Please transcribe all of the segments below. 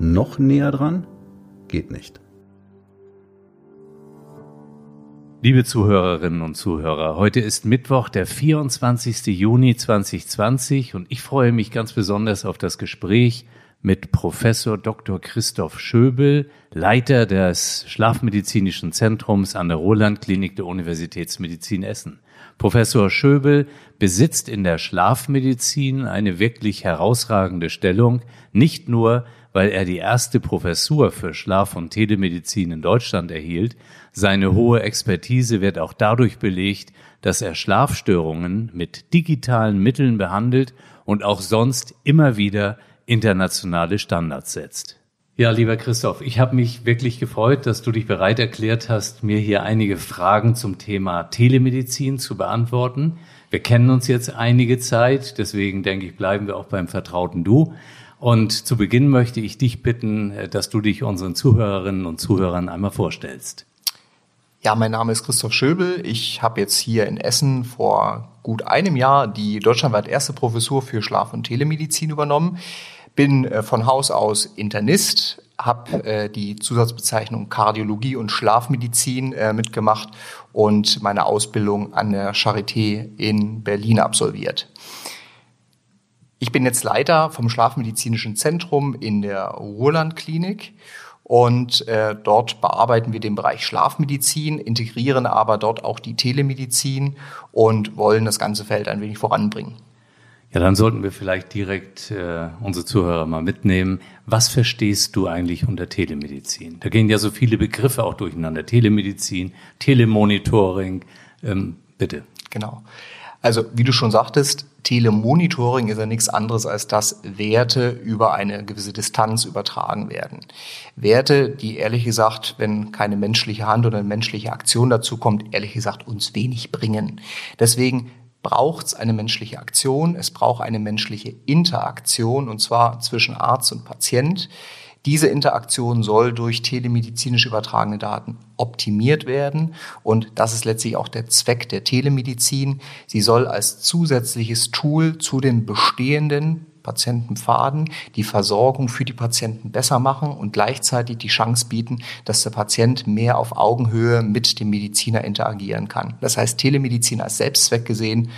Noch näher dran? Geht nicht. Liebe Zuhörerinnen und Zuhörer, heute ist Mittwoch, der 24. Juni 2020 und ich freue mich ganz besonders auf das Gespräch mit Professor Dr. Christoph Schöbel, Leiter des Schlafmedizinischen Zentrums an der Roland Klinik der Universitätsmedizin Essen. Professor Schöbel besitzt in der Schlafmedizin eine wirklich herausragende Stellung, nicht nur, weil er die erste Professur für Schlaf- und Telemedizin in Deutschland erhielt, seine hohe Expertise wird auch dadurch belegt, dass er Schlafstörungen mit digitalen Mitteln behandelt und auch sonst immer wieder internationale Standards setzt. Ja, lieber Christoph, ich habe mich wirklich gefreut, dass du dich bereit erklärt hast, mir hier einige Fragen zum Thema Telemedizin zu beantworten. Wir kennen uns jetzt einige Zeit, deswegen denke ich, bleiben wir auch beim vertrauten Du. Und zu Beginn möchte ich dich bitten, dass du dich unseren Zuhörerinnen und Zuhörern einmal vorstellst. Ja, mein Name ist Christoph Schöbel. Ich habe jetzt hier in Essen vor gut einem Jahr die deutschlandweit erste Professur für Schlaf- und Telemedizin übernommen bin äh, von Haus aus Internist, habe äh, die Zusatzbezeichnung Kardiologie und Schlafmedizin äh, mitgemacht und meine Ausbildung an der Charité in Berlin absolviert. Ich bin jetzt Leiter vom Schlafmedizinischen Zentrum in der Ruhrland Klinik und äh, dort bearbeiten wir den Bereich Schlafmedizin, integrieren aber dort auch die Telemedizin und wollen das ganze Feld ein wenig voranbringen. Ja, dann sollten wir vielleicht direkt äh, unsere Zuhörer mal mitnehmen. Was verstehst du eigentlich unter Telemedizin? Da gehen ja so viele Begriffe auch durcheinander. Telemedizin, Telemonitoring. Ähm, bitte. Genau. Also wie du schon sagtest, Telemonitoring ist ja nichts anderes, als dass Werte über eine gewisse Distanz übertragen werden. Werte, die ehrlich gesagt, wenn keine menschliche Hand oder eine menschliche Aktion dazu kommt, ehrlich gesagt uns wenig bringen. Deswegen braucht es eine menschliche Aktion, es braucht eine menschliche Interaktion, und zwar zwischen Arzt und Patient. Diese Interaktion soll durch telemedizinisch übertragene Daten optimiert werden. Und das ist letztlich auch der Zweck der Telemedizin. Sie soll als zusätzliches Tool zu den bestehenden Patientenpfaden die Versorgung für die Patienten besser machen und gleichzeitig die Chance bieten, dass der Patient mehr auf Augenhöhe mit dem Mediziner interagieren kann. Das heißt, Telemedizin als Selbstzweck gesehen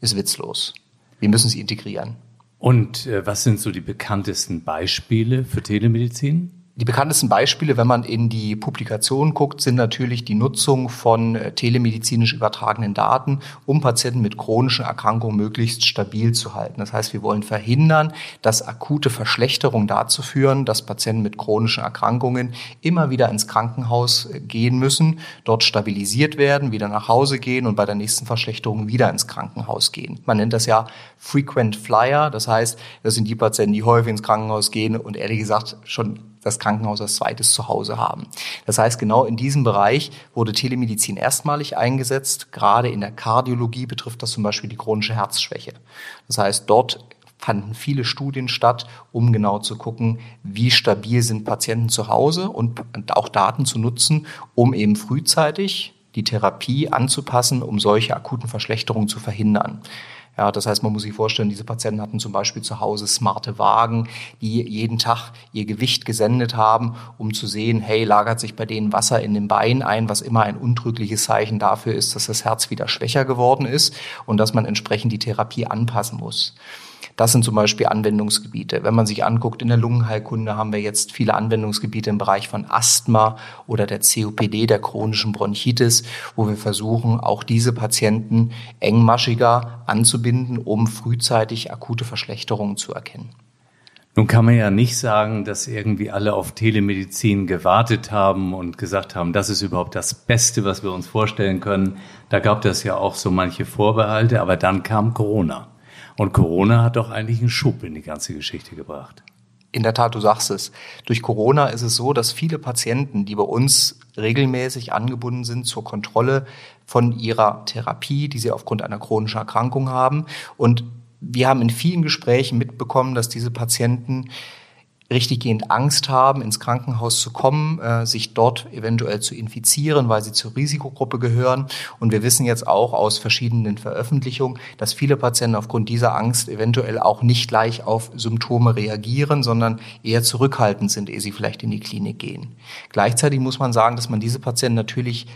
ist witzlos. Wir müssen sie integrieren. Und äh, was sind so die bekanntesten Beispiele für Telemedizin? Die bekanntesten Beispiele, wenn man in die Publikation guckt, sind natürlich die Nutzung von äh, telemedizinisch übertragenen Daten, um Patienten mit chronischen Erkrankungen möglichst stabil zu halten. Das heißt, wir wollen verhindern, dass akute Verschlechterungen dazu führen, dass Patienten mit chronischen Erkrankungen immer wieder ins Krankenhaus äh, gehen müssen, dort stabilisiert werden, wieder nach Hause gehen und bei der nächsten Verschlechterung wieder ins Krankenhaus gehen. Man nennt das ja Frequent Flyer. Das heißt, das sind die Patienten, die häufig ins Krankenhaus gehen und ehrlich gesagt schon das Krankenhaus als zweites Zuhause haben. Das heißt, genau in diesem Bereich wurde Telemedizin erstmalig eingesetzt. Gerade in der Kardiologie betrifft das zum Beispiel die chronische Herzschwäche. Das heißt, dort fanden viele Studien statt, um genau zu gucken, wie stabil sind Patienten zu Hause und auch Daten zu nutzen, um eben frühzeitig die Therapie anzupassen, um solche akuten Verschlechterungen zu verhindern. Ja, das heißt, man muss sich vorstellen, diese Patienten hatten zum Beispiel zu Hause smarte Wagen, die jeden Tag ihr Gewicht gesendet haben, um zu sehen, hey, lagert sich bei denen Wasser in den Beinen ein, was immer ein untrügliches Zeichen dafür ist, dass das Herz wieder schwächer geworden ist und dass man entsprechend die Therapie anpassen muss. Das sind zum Beispiel Anwendungsgebiete. Wenn man sich anguckt, in der Lungenheilkunde haben wir jetzt viele Anwendungsgebiete im Bereich von Asthma oder der COPD, der chronischen Bronchitis, wo wir versuchen, auch diese Patienten engmaschiger anzubinden, um frühzeitig akute Verschlechterungen zu erkennen. Nun kann man ja nicht sagen, dass irgendwie alle auf Telemedizin gewartet haben und gesagt haben, das ist überhaupt das Beste, was wir uns vorstellen können. Da gab es ja auch so manche Vorbehalte, aber dann kam Corona. Und Corona hat doch eigentlich einen Schub in die ganze Geschichte gebracht. In der Tat, du sagst es. Durch Corona ist es so, dass viele Patienten, die bei uns regelmäßig angebunden sind zur Kontrolle von ihrer Therapie, die sie aufgrund einer chronischen Erkrankung haben. Und wir haben in vielen Gesprächen mitbekommen, dass diese Patienten richtiggehend Angst haben, ins Krankenhaus zu kommen, äh, sich dort eventuell zu infizieren, weil sie zur Risikogruppe gehören. Und wir wissen jetzt auch aus verschiedenen Veröffentlichungen, dass viele Patienten aufgrund dieser Angst eventuell auch nicht gleich auf Symptome reagieren, sondern eher zurückhaltend sind, ehe sie vielleicht in die Klinik gehen. Gleichzeitig muss man sagen, dass man diese Patienten natürlich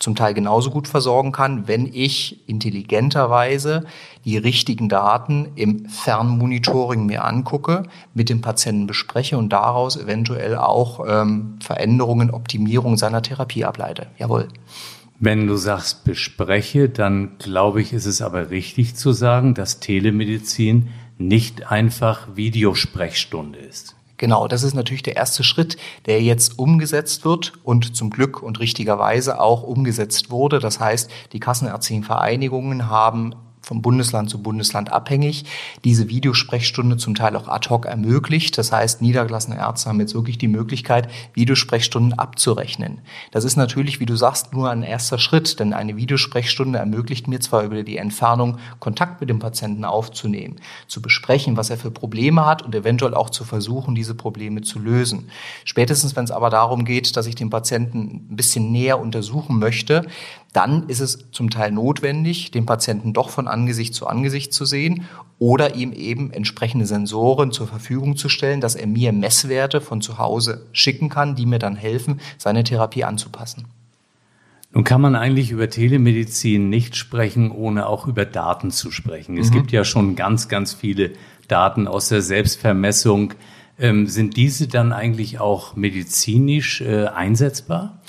zum Teil genauso gut versorgen kann, wenn ich intelligenterweise die richtigen Daten im Fernmonitoring mir angucke, mit dem Patienten bespreche und daraus eventuell auch ähm, Veränderungen, Optimierung seiner Therapie ableite. Jawohl. Wenn du sagst bespreche, dann glaube ich, ist es aber richtig zu sagen, dass Telemedizin nicht einfach Videosprechstunde ist. Genau, das ist natürlich der erste Schritt, der jetzt umgesetzt wird und zum Glück und richtigerweise auch umgesetzt wurde. Das heißt, die Kassenärztlichen Vereinigungen haben vom Bundesland zu Bundesland abhängig, diese Videosprechstunde zum Teil auch ad hoc ermöglicht. Das heißt, niedergelassene Ärzte haben jetzt wirklich die Möglichkeit, Videosprechstunden abzurechnen. Das ist natürlich, wie du sagst, nur ein erster Schritt, denn eine Videosprechstunde ermöglicht mir zwar über die Entfernung Kontakt mit dem Patienten aufzunehmen, zu besprechen, was er für Probleme hat und eventuell auch zu versuchen, diese Probleme zu lösen. Spätestens, wenn es aber darum geht, dass ich den Patienten ein bisschen näher untersuchen möchte, dann ist es zum Teil notwendig, den Patienten doch von Angesicht zu Angesicht zu sehen oder ihm eben entsprechende Sensoren zur Verfügung zu stellen, dass er mir Messwerte von zu Hause schicken kann, die mir dann helfen, seine Therapie anzupassen. Nun kann man eigentlich über Telemedizin nicht sprechen, ohne auch über Daten zu sprechen. Es mhm. gibt ja schon ganz, ganz viele Daten aus der Selbstvermessung. Ähm, sind diese dann eigentlich auch medizinisch äh, einsetzbar?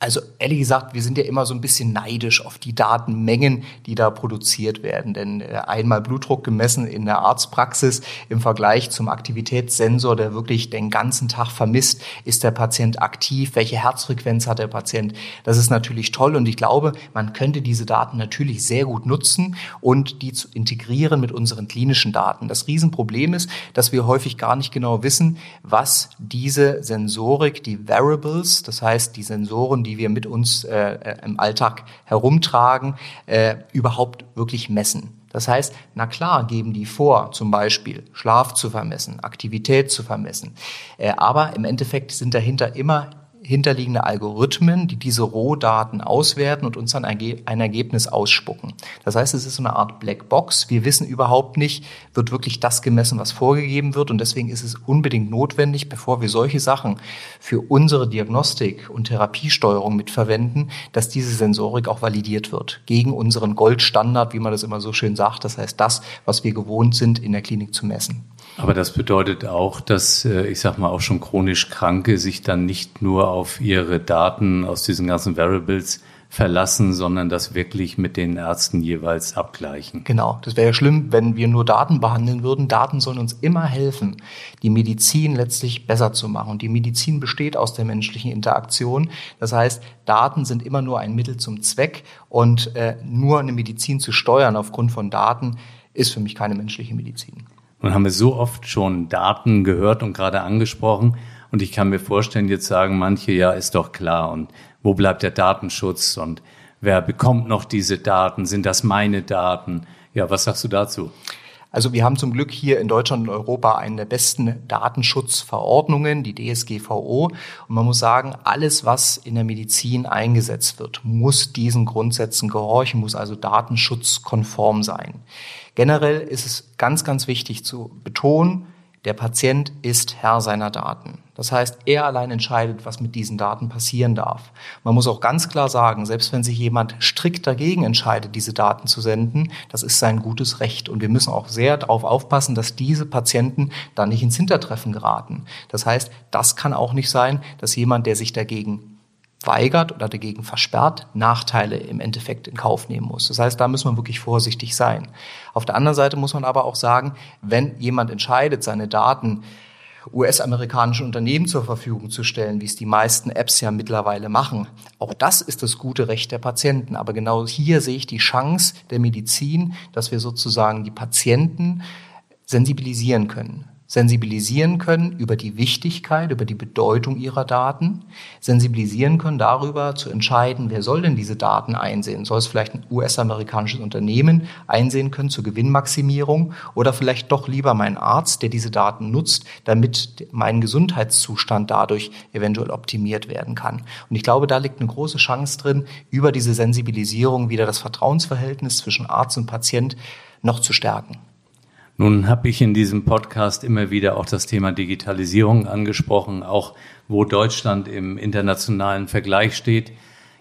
Also ehrlich gesagt, wir sind ja immer so ein bisschen neidisch auf die Datenmengen, die da produziert werden. Denn äh, einmal Blutdruck gemessen in der Arztpraxis im Vergleich zum Aktivitätssensor, der wirklich den ganzen Tag vermisst, ist der Patient aktiv, welche Herzfrequenz hat der Patient. Das ist natürlich toll und ich glaube, man könnte diese Daten natürlich sehr gut nutzen und die zu integrieren mit unseren klinischen Daten. Das Riesenproblem ist, dass wir häufig gar nicht genau wissen, was diese Sensorik, die Variables, das heißt die Sensoren, die wir mit uns äh, äh, im Alltag herumtragen, äh, überhaupt wirklich messen. Das heißt, na klar geben die vor, zum Beispiel Schlaf zu vermessen, Aktivität zu vermessen. Äh, aber im Endeffekt sind dahinter immer hinterliegende Algorithmen, die diese Rohdaten auswerten und uns dann ein Ergebnis ausspucken. Das heißt, es ist so eine Art Blackbox. Wir wissen überhaupt nicht, wird wirklich das gemessen, was vorgegeben wird. Und deswegen ist es unbedingt notwendig, bevor wir solche Sachen für unsere Diagnostik und Therapiesteuerung mitverwenden, dass diese Sensorik auch validiert wird. Gegen unseren Goldstandard, wie man das immer so schön sagt. Das heißt, das, was wir gewohnt sind, in der Klinik zu messen. Aber das bedeutet auch, dass, äh, ich sag mal, auch schon chronisch Kranke sich dann nicht nur auf ihre Daten aus diesen ganzen Variables verlassen, sondern das wirklich mit den Ärzten jeweils abgleichen. Genau, das wäre ja schlimm, wenn wir nur Daten behandeln würden. Daten sollen uns immer helfen, die Medizin letztlich besser zu machen. Und die Medizin besteht aus der menschlichen Interaktion. Das heißt, Daten sind immer nur ein Mittel zum Zweck und äh, nur eine Medizin zu steuern aufgrund von Daten ist für mich keine menschliche Medizin. Nun haben wir so oft schon Daten gehört und gerade angesprochen. Und ich kann mir vorstellen, jetzt sagen manche, ja, ist doch klar. Und wo bleibt der Datenschutz? Und wer bekommt noch diese Daten? Sind das meine Daten? Ja, was sagst du dazu? Also wir haben zum Glück hier in Deutschland und Europa eine der besten Datenschutzverordnungen, die DSGVO. Und man muss sagen, alles, was in der Medizin eingesetzt wird, muss diesen Grundsätzen gehorchen, muss also datenschutzkonform sein. Generell ist es ganz, ganz wichtig zu betonen, der Patient ist Herr seiner Daten. Das heißt, er allein entscheidet, was mit diesen Daten passieren darf. Man muss auch ganz klar sagen, selbst wenn sich jemand strikt dagegen entscheidet, diese Daten zu senden, das ist sein gutes Recht. Und wir müssen auch sehr darauf aufpassen, dass diese Patienten da nicht ins Hintertreffen geraten. Das heißt, das kann auch nicht sein, dass jemand, der sich dagegen weigert oder dagegen versperrt, Nachteile im Endeffekt in Kauf nehmen muss. Das heißt, da muss man wirklich vorsichtig sein. Auf der anderen Seite muss man aber auch sagen, wenn jemand entscheidet, seine Daten US-amerikanischen Unternehmen zur Verfügung zu stellen, wie es die meisten Apps ja mittlerweile machen. Auch das ist das gute Recht der Patienten. Aber genau hier sehe ich die Chance der Medizin, dass wir sozusagen die Patienten sensibilisieren können. Sensibilisieren können über die Wichtigkeit, über die Bedeutung ihrer Daten, sensibilisieren können darüber zu entscheiden, wer soll denn diese Daten einsehen? Soll es vielleicht ein US-amerikanisches Unternehmen einsehen können zur Gewinnmaximierung oder vielleicht doch lieber mein Arzt, der diese Daten nutzt, damit mein Gesundheitszustand dadurch eventuell optimiert werden kann? Und ich glaube, da liegt eine große Chance drin, über diese Sensibilisierung wieder das Vertrauensverhältnis zwischen Arzt und Patient noch zu stärken. Nun habe ich in diesem Podcast immer wieder auch das Thema Digitalisierung angesprochen, auch wo Deutschland im internationalen Vergleich steht.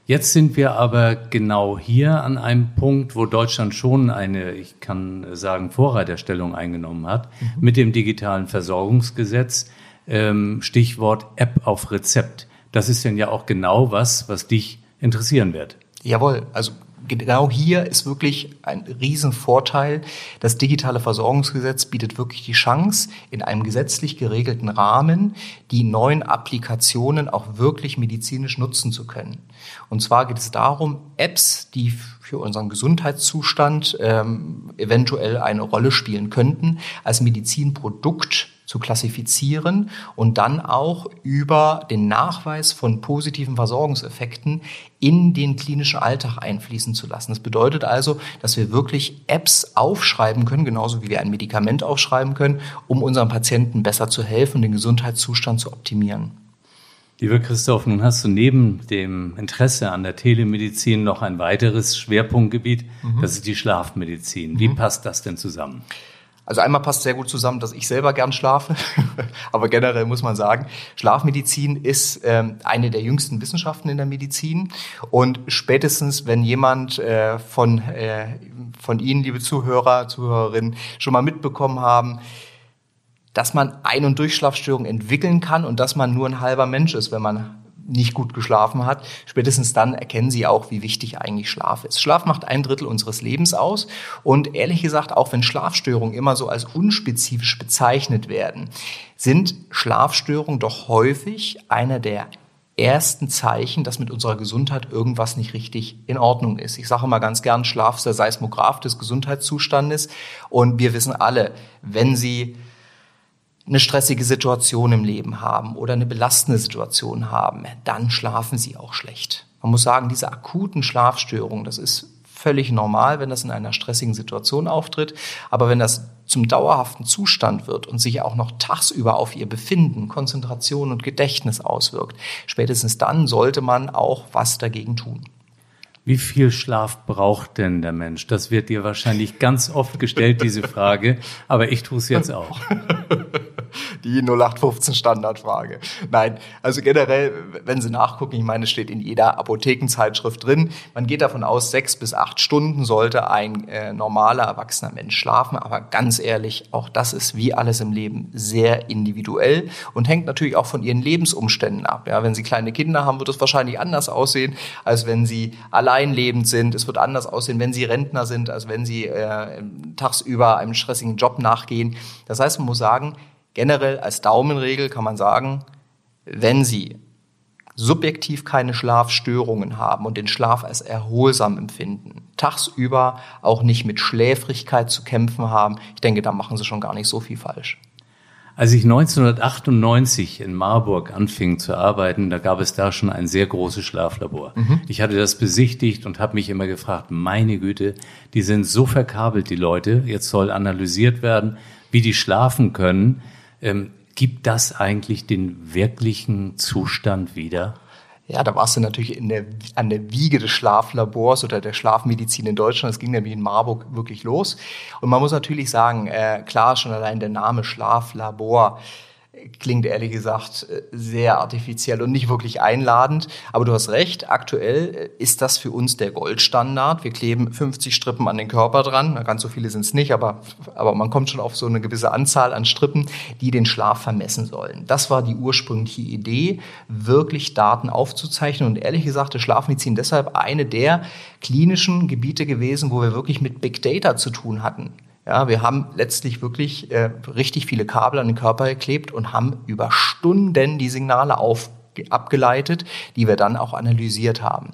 Jetzt sind wir aber genau hier an einem Punkt, wo Deutschland schon eine, ich kann sagen, Vorreiterstellung eingenommen hat mhm. mit dem digitalen Versorgungsgesetz. Ähm, Stichwort App auf Rezept. Das ist denn ja auch genau was, was dich interessieren wird. Jawohl, also genau hier ist wirklich ein Riesenvorteil. Das digitale Versorgungsgesetz bietet wirklich die Chance, in einem gesetzlich geregelten Rahmen die neuen Applikationen auch wirklich medizinisch nutzen zu können. Und zwar geht es darum, Apps, die für unseren Gesundheitszustand ähm, eventuell eine Rolle spielen könnten, als Medizinprodukt zu klassifizieren und dann auch über den Nachweis von positiven Versorgungseffekten in den klinischen Alltag einfließen zu lassen. Das bedeutet also, dass wir wirklich Apps aufschreiben können, genauso wie wir ein Medikament aufschreiben können, um unseren Patienten besser zu helfen, den Gesundheitszustand zu optimieren. Lieber Christoph, nun hast du neben dem Interesse an der Telemedizin noch ein weiteres Schwerpunktgebiet, mhm. das ist die Schlafmedizin. Wie mhm. passt das denn zusammen? Also einmal passt sehr gut zusammen, dass ich selber gern schlafe, aber generell muss man sagen, Schlafmedizin ist ähm, eine der jüngsten Wissenschaften in der Medizin. Und spätestens, wenn jemand äh, von, äh, von Ihnen, liebe Zuhörer, Zuhörerinnen, schon mal mitbekommen haben, dass man Ein- und Durchschlafstörungen entwickeln kann und dass man nur ein halber Mensch ist, wenn man nicht gut geschlafen hat, spätestens dann erkennen sie auch, wie wichtig eigentlich Schlaf ist. Schlaf macht ein Drittel unseres Lebens aus und ehrlich gesagt, auch wenn Schlafstörungen immer so als unspezifisch bezeichnet werden, sind Schlafstörungen doch häufig einer der ersten Zeichen, dass mit unserer Gesundheit irgendwas nicht richtig in Ordnung ist. Ich sage mal ganz gern, Schlaf ist der Seismograph des Gesundheitszustandes und wir wissen alle, wenn Sie eine stressige Situation im Leben haben oder eine belastende Situation haben, dann schlafen sie auch schlecht. Man muss sagen, diese akuten Schlafstörungen, das ist völlig normal, wenn das in einer stressigen Situation auftritt. Aber wenn das zum dauerhaften Zustand wird und sich auch noch tagsüber auf ihr Befinden, Konzentration und Gedächtnis auswirkt, spätestens dann sollte man auch was dagegen tun. Wie viel Schlaf braucht denn der Mensch? Das wird dir wahrscheinlich ganz oft gestellt, diese Frage, aber ich tue es jetzt auch. Die 0815 Standardfrage. Nein, also generell, wenn Sie nachgucken, ich meine, es steht in jeder Apothekenzeitschrift drin, man geht davon aus, sechs bis acht Stunden sollte ein äh, normaler, erwachsener Mensch schlafen. Aber ganz ehrlich, auch das ist wie alles im Leben sehr individuell und hängt natürlich auch von Ihren Lebensumständen ab. Ja, wenn Sie kleine Kinder haben, wird es wahrscheinlich anders aussehen, als wenn Sie allein alleinlebend sind. Es wird anders aussehen, wenn sie Rentner sind, als wenn sie äh, tagsüber einem stressigen Job nachgehen. Das heißt, man muss sagen, generell als Daumenregel kann man sagen, wenn Sie subjektiv keine Schlafstörungen haben und den Schlaf als erholsam empfinden, tagsüber auch nicht mit Schläfrigkeit zu kämpfen haben, ich denke, da machen Sie schon gar nicht so viel falsch. Als ich 1998 in Marburg anfing zu arbeiten, da gab es da schon ein sehr großes Schlaflabor. Mhm. Ich hatte das besichtigt und habe mich immer gefragt, meine Güte, die sind so verkabelt, die Leute. Jetzt soll analysiert werden, wie die schlafen können. Ähm, gibt das eigentlich den wirklichen Zustand wieder? Ja, da warst du natürlich in der, an der Wiege des Schlaflabors oder der Schlafmedizin in Deutschland. Es ging nämlich in Marburg wirklich los. Und man muss natürlich sagen, äh, klar, schon allein der Name Schlaflabor klingt ehrlich gesagt sehr artifiziell und nicht wirklich einladend. Aber du hast recht, aktuell ist das für uns der Goldstandard. Wir kleben 50 Strippen an den Körper dran. Ganz so viele sind es nicht, aber, aber man kommt schon auf so eine gewisse Anzahl an Strippen, die den Schlaf vermessen sollen. Das war die ursprüngliche Idee, wirklich Daten aufzuzeichnen. Und ehrlich gesagt, ist Schlafmedizin deshalb eine der klinischen Gebiete gewesen, wo wir wirklich mit Big Data zu tun hatten. Ja, wir haben letztlich wirklich äh, richtig viele Kabel an den Körper geklebt und haben über Stunden die Signale auf, abgeleitet, die wir dann auch analysiert haben.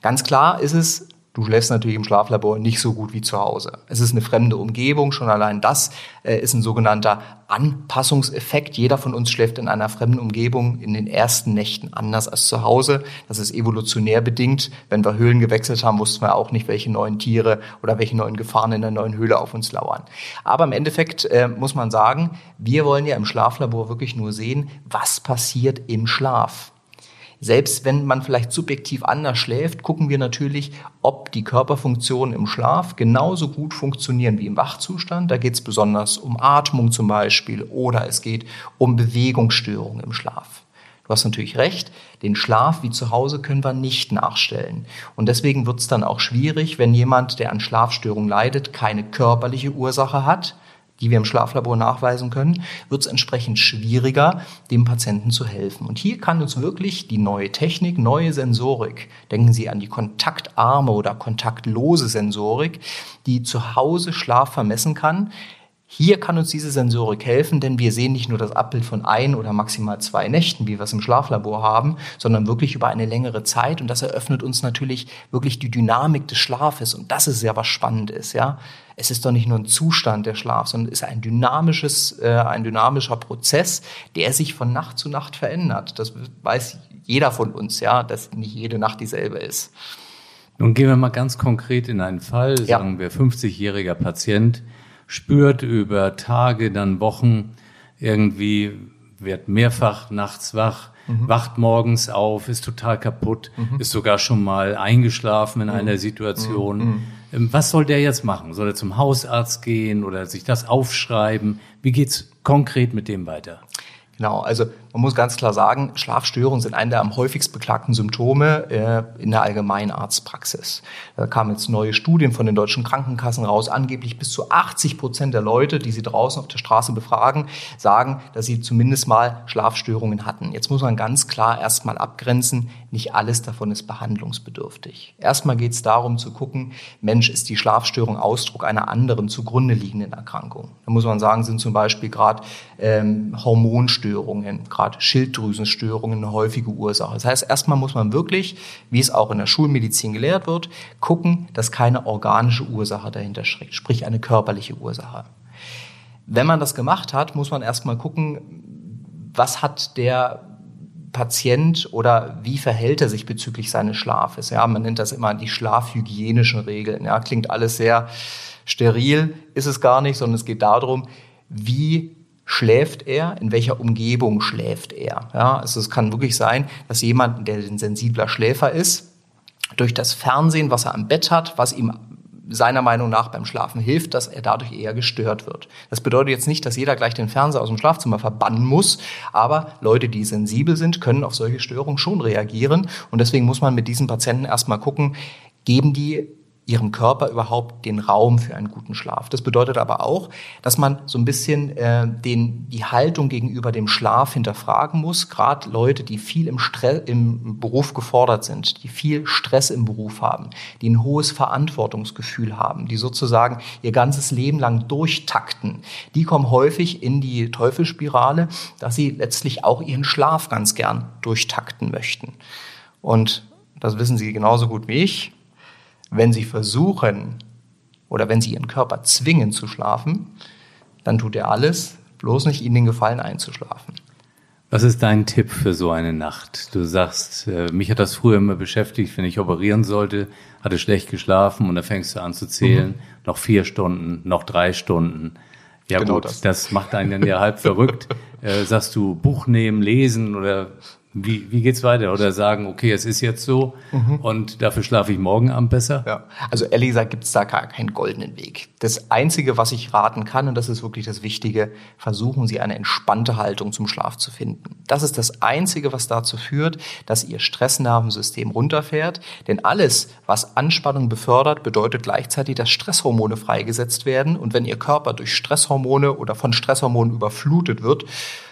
Ganz klar ist es, du schläfst natürlich im Schlaflabor nicht so gut wie zu Hause. Es ist eine fremde Umgebung, schon allein das äh, ist ein sogenannter Anpassungseffekt. Jeder von uns schläft in einer fremden Umgebung in den ersten Nächten anders als zu Hause. Das ist evolutionär bedingt. Wenn wir Höhlen gewechselt haben, wussten wir auch nicht, welche neuen Tiere oder welche neuen Gefahren in der neuen Höhle auf uns lauern. Aber im Endeffekt äh, muss man sagen, wir wollen ja im Schlaflabor wirklich nur sehen, was passiert im Schlaf. Selbst wenn man vielleicht subjektiv anders schläft, gucken wir natürlich, ob die Körperfunktionen im Schlaf genauso gut funktionieren wie im Wachzustand. Da geht es besonders um Atmung zum Beispiel oder es geht um Bewegungsstörungen im Schlaf. Du hast natürlich recht, den Schlaf wie zu Hause können wir nicht nachstellen. Und deswegen wird es dann auch schwierig, wenn jemand, der an Schlafstörungen leidet, keine körperliche Ursache hat, die wir im Schlaflabor nachweisen können, wird es entsprechend schwieriger, dem Patienten zu helfen. Und hier kann uns wirklich die neue Technik, neue Sensorik, denken Sie an die kontaktarme oder kontaktlose Sensorik, die zu Hause Schlaf vermessen kann, hier kann uns diese Sensorik helfen, denn wir sehen nicht nur das Abbild von ein oder maximal zwei Nächten, wie wir es im Schlaflabor haben, sondern wirklich über eine längere Zeit. Und das eröffnet uns natürlich wirklich die Dynamik des Schlafes. Und das ist ja was Spannendes, ja. Es ist doch nicht nur ein Zustand der Schlaf, sondern es ist ein dynamisches, äh, ein dynamischer Prozess, der sich von Nacht zu Nacht verändert. Das weiß jeder von uns, ja, dass nicht jede Nacht dieselbe ist. Nun gehen wir mal ganz konkret in einen Fall, sagen ja. wir 50-jähriger Patient, spürt über Tage, dann Wochen irgendwie, wird mehrfach nachts wach, mhm. wacht morgens auf, ist total kaputt, mhm. ist sogar schon mal eingeschlafen in mhm. einer Situation. Mhm. Ähm, was soll der jetzt machen? Soll er zum Hausarzt gehen oder sich das aufschreiben? Wie geht's konkret mit dem weiter? Genau, also man muss ganz klar sagen, Schlafstörungen sind eine der am häufigst beklagten Symptome äh, in der Allgemeinarztpraxis. Da kamen jetzt neue Studien von den deutschen Krankenkassen raus. Angeblich bis zu 80 Prozent der Leute, die sie draußen auf der Straße befragen, sagen, dass sie zumindest mal Schlafstörungen hatten. Jetzt muss man ganz klar erstmal abgrenzen, nicht alles davon ist behandlungsbedürftig. Erstmal geht es darum zu gucken, Mensch, ist die Schlafstörung Ausdruck einer anderen zugrunde liegenden Erkrankung? Da muss man sagen, sind zum Beispiel gerade ähm, Hormonstörungen, gerade Schilddrüsenstörungen eine häufige Ursache. Das heißt, erstmal muss man wirklich, wie es auch in der Schulmedizin gelehrt wird, gucken, dass keine organische Ursache dahinter steckt, sprich eine körperliche Ursache. Wenn man das gemacht hat, muss man erstmal gucken, was hat der Patient oder wie verhält er sich bezüglich seines Schlafes? Ja, man nennt das immer die schlafhygienischen Regeln. Ja, klingt alles sehr steril, ist es gar nicht, sondern es geht darum, wie schläft er, in welcher Umgebung schläft er. Ja, also es kann wirklich sein, dass jemand, der ein sensibler Schläfer ist, durch das Fernsehen, was er am Bett hat, was ihm seiner Meinung nach beim Schlafen hilft, dass er dadurch eher gestört wird. Das bedeutet jetzt nicht, dass jeder gleich den Fernseher aus dem Schlafzimmer verbannen muss, aber Leute, die sensibel sind, können auf solche Störungen schon reagieren und deswegen muss man mit diesen Patienten erstmal gucken, geben die ihrem Körper überhaupt den Raum für einen guten Schlaf. Das bedeutet aber auch, dass man so ein bisschen äh, den, die Haltung gegenüber dem Schlaf hinterfragen muss. Gerade Leute, die viel im, Stress, im Beruf gefordert sind, die viel Stress im Beruf haben, die ein hohes Verantwortungsgefühl haben, die sozusagen ihr ganzes Leben lang durchtakten, die kommen häufig in die Teufelsspirale, dass sie letztlich auch ihren Schlaf ganz gern durchtakten möchten. Und das wissen Sie genauso gut wie ich wenn sie versuchen oder wenn sie ihren Körper zwingen zu schlafen, dann tut er alles, bloß nicht ihnen den Gefallen einzuschlafen. Was ist dein Tipp für so eine Nacht? Du sagst, äh, mich hat das früher immer beschäftigt, wenn ich operieren sollte, hatte schlecht geschlafen und da fängst du an zu zählen, mhm. noch vier Stunden, noch drei Stunden. Ja genau gut, das. das macht einen dann ja halb verrückt. Äh, sagst du Buch nehmen, lesen oder wie, wie geht's weiter? Oder sagen, okay, es ist jetzt so mhm. und dafür schlafe ich morgen Abend besser? Ja, also ehrlich gesagt gibt's da gar keinen goldenen Weg. Das Einzige, was ich raten kann, und das ist wirklich das Wichtige, versuchen Sie eine entspannte Haltung zum Schlaf zu finden. Das ist das Einzige, was dazu führt, dass Ihr Stressnervensystem runterfährt. Denn alles, was Anspannung befördert, bedeutet gleichzeitig, dass Stresshormone freigesetzt werden. Und wenn Ihr Körper durch Stresshormone oder von Stresshormonen überflutet wird,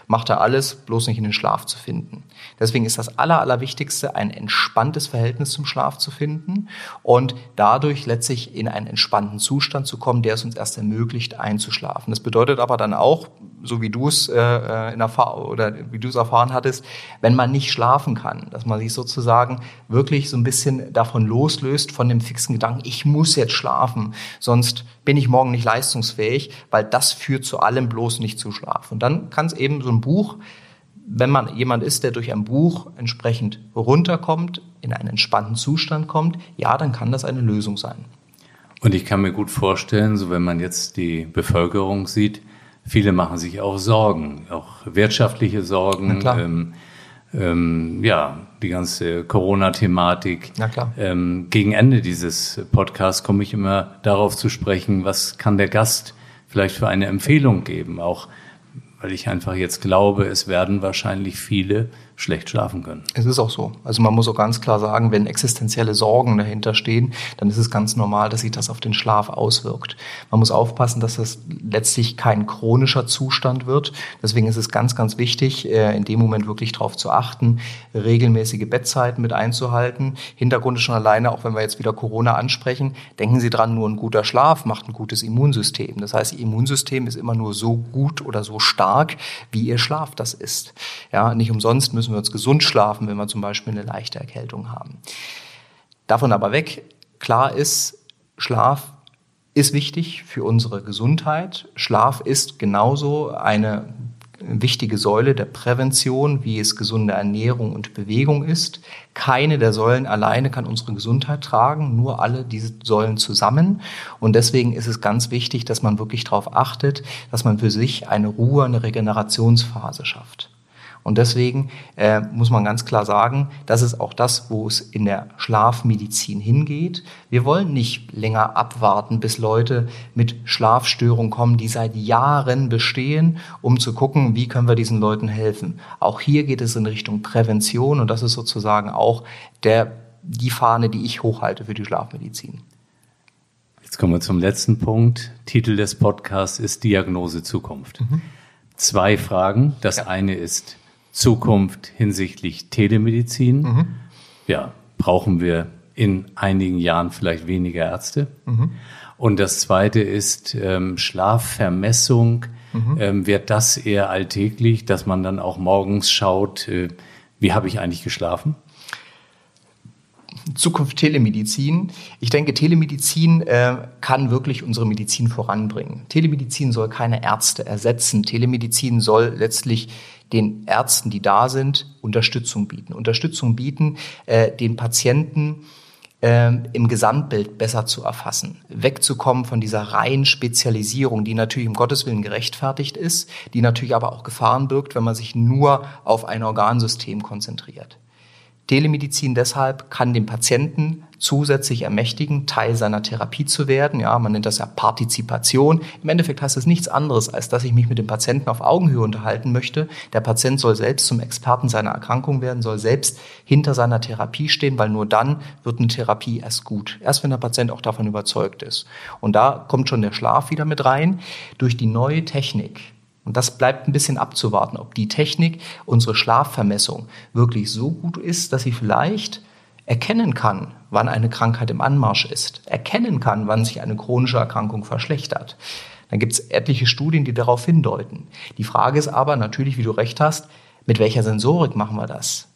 macht er alles, bloß nicht in den Schlaf zu finden. Deswegen ist das Aller, Allerwichtigste, ein entspanntes Verhältnis zum Schlaf zu finden und dadurch letztlich in einen entspannten Zustand zu kommen, der es uns erst ermöglicht, einzuschlafen. Das bedeutet aber dann auch, so wie du es äh, äh in oder wie du es erfahren hattest, wenn man nicht schlafen kann, dass man sich sozusagen wirklich so ein bisschen davon loslöst von dem fixen Gedanken, ich muss jetzt schlafen, sonst bin ich morgen nicht leistungsfähig, weil das führt zu allem bloß nicht zu Schlaf. Und dann kann es eben so ein Buch wenn man jemand ist, der durch ein Buch entsprechend runterkommt, in einen entspannten Zustand kommt, ja, dann kann das eine Lösung sein. Und ich kann mir gut vorstellen, so wenn man jetzt die Bevölkerung sieht, viele machen sich auch Sorgen, auch wirtschaftliche Sorgen. Ähm, ähm, ja, die ganze Corona-Thematik. Ähm, gegen Ende dieses Podcasts komme ich immer darauf zu sprechen, was kann der Gast vielleicht für eine Empfehlung geben, auch weil ich einfach jetzt glaube, es werden wahrscheinlich viele schlecht schlafen können. Es ist auch so. Also man muss auch ganz klar sagen, wenn existenzielle Sorgen dahinter stehen, dann ist es ganz normal, dass sich das auf den Schlaf auswirkt. Man muss aufpassen, dass das letztlich kein chronischer Zustand wird. Deswegen ist es ganz, ganz wichtig, äh, in dem Moment wirklich darauf zu achten, regelmäßige Bettzeiten mit einzuhalten. Hintergrund ist schon alleine, auch wenn wir jetzt wieder Corona ansprechen, denken Sie dran, nur ein guter Schlaf macht ein gutes Immunsystem. Das heißt, Ihr Immunsystem ist immer nur so gut oder so stark, wie Ihr Schlaf das ist. Ja, nicht umsonst müssen müssen wir uns gesund schlafen, wenn wir zum Beispiel eine leichte Erkältung haben. Davon aber weg, klar ist, Schlaf ist wichtig für unsere Gesundheit. Schlaf ist genauso eine wichtige Säule der Prävention, wie es gesunde Ernährung und Bewegung ist. Keine der Säulen alleine kann unsere Gesundheit tragen, nur alle diese Säulen zusammen. Und deswegen ist es ganz wichtig, dass man wirklich darauf achtet, dass man für sich eine Ruhe, eine Regenerationsphase schafft. Und deswegen äh, muss man ganz klar sagen, das ist auch das, wo es in der Schlafmedizin hingeht. Wir wollen nicht länger abwarten, bis Leute mit Schlafstörungen kommen, die seit Jahren bestehen, um zu gucken, wie können wir diesen Leuten helfen. Auch hier geht es in Richtung Prävention und das ist sozusagen auch der, die Fahne, die ich hochhalte für die Schlafmedizin. Jetzt kommen wir zum letzten Punkt. Titel des Podcasts ist Diagnose Zukunft. Mhm. Zwei Fragen. Das ja. eine ist, Zukunft hinsichtlich Telemedizin. Mhm. Ja, brauchen wir in einigen Jahren vielleicht weniger Ärzte. Mhm. Und das zweite ist ähm, Schlafvermessung. Mhm. Ähm, wird das eher alltäglich, dass man dann auch morgens schaut, äh, wie habe ich eigentlich geschlafen? Zukunft Telemedizin. Ich denke, Telemedizin äh, kann wirklich unsere Medizin voranbringen. Telemedizin soll keine Ärzte ersetzen. Telemedizin soll letztlich den Ärzten, die da sind, Unterstützung bieten. Unterstützung bieten, äh, den Patienten äh, im Gesamtbild besser zu erfassen, wegzukommen von dieser reinen Spezialisierung, die natürlich um Gottes Willen gerechtfertigt ist, die natürlich aber auch Gefahren birgt, wenn man sich nur auf ein Organsystem konzentriert. Telemedizin deshalb kann den Patienten zusätzlich ermächtigen, Teil seiner Therapie zu werden. Ja, man nennt das ja Partizipation. Im Endeffekt heißt es nichts anderes, als dass ich mich mit dem Patienten auf Augenhöhe unterhalten möchte. Der Patient soll selbst zum Experten seiner Erkrankung werden, soll selbst hinter seiner Therapie stehen, weil nur dann wird eine Therapie erst gut. Erst wenn der Patient auch davon überzeugt ist. Und da kommt schon der Schlaf wieder mit rein. Durch die neue Technik, und das bleibt ein bisschen abzuwarten, ob die Technik, unsere Schlafvermessung wirklich so gut ist, dass sie vielleicht erkennen kann, wann eine Krankheit im Anmarsch ist, erkennen kann, wann sich eine chronische Erkrankung verschlechtert. Dann gibt es etliche Studien, die darauf hindeuten. Die Frage ist aber natürlich, wie du recht hast, mit welcher Sensorik machen wir das?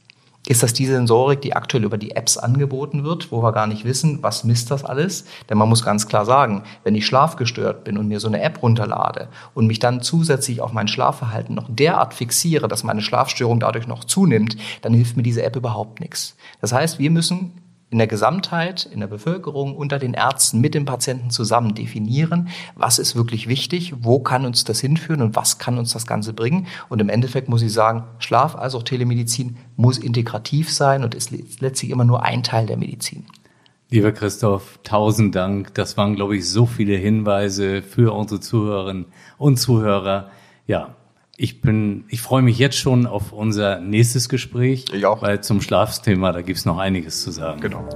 Ist das die Sensorik, die aktuell über die Apps angeboten wird, wo wir gar nicht wissen, was misst das alles? Denn man muss ganz klar sagen, wenn ich schlafgestört bin und mir so eine App runterlade und mich dann zusätzlich auf mein Schlafverhalten noch derart fixiere, dass meine Schlafstörung dadurch noch zunimmt, dann hilft mir diese App überhaupt nichts. Das heißt, wir müssen in der Gesamtheit, in der Bevölkerung, unter den Ärzten, mit dem Patienten zusammen definieren, was ist wirklich wichtig, wo kann uns das hinführen und was kann uns das Ganze bringen. Und im Endeffekt muss ich sagen, Schlaf als auch Telemedizin muss integrativ sein und ist letztlich immer nur ein Teil der Medizin. Lieber Christoph, tausend Dank. Das waren, glaube ich, so viele Hinweise für unsere Zuhörerinnen und Zuhörer. Ja, ich bin, ich freue mich jetzt schon auf unser nächstes Gespräch. Ich auch. Weil zum Schlafsthema, da gibt's noch einiges zu sagen. Genau.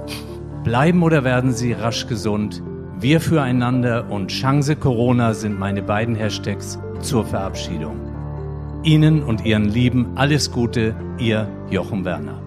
Bleiben oder werden Sie rasch gesund? Wir füreinander und Chance Corona sind meine beiden Hashtags zur Verabschiedung. Ihnen und Ihren Lieben alles Gute, Ihr Jochen Werner.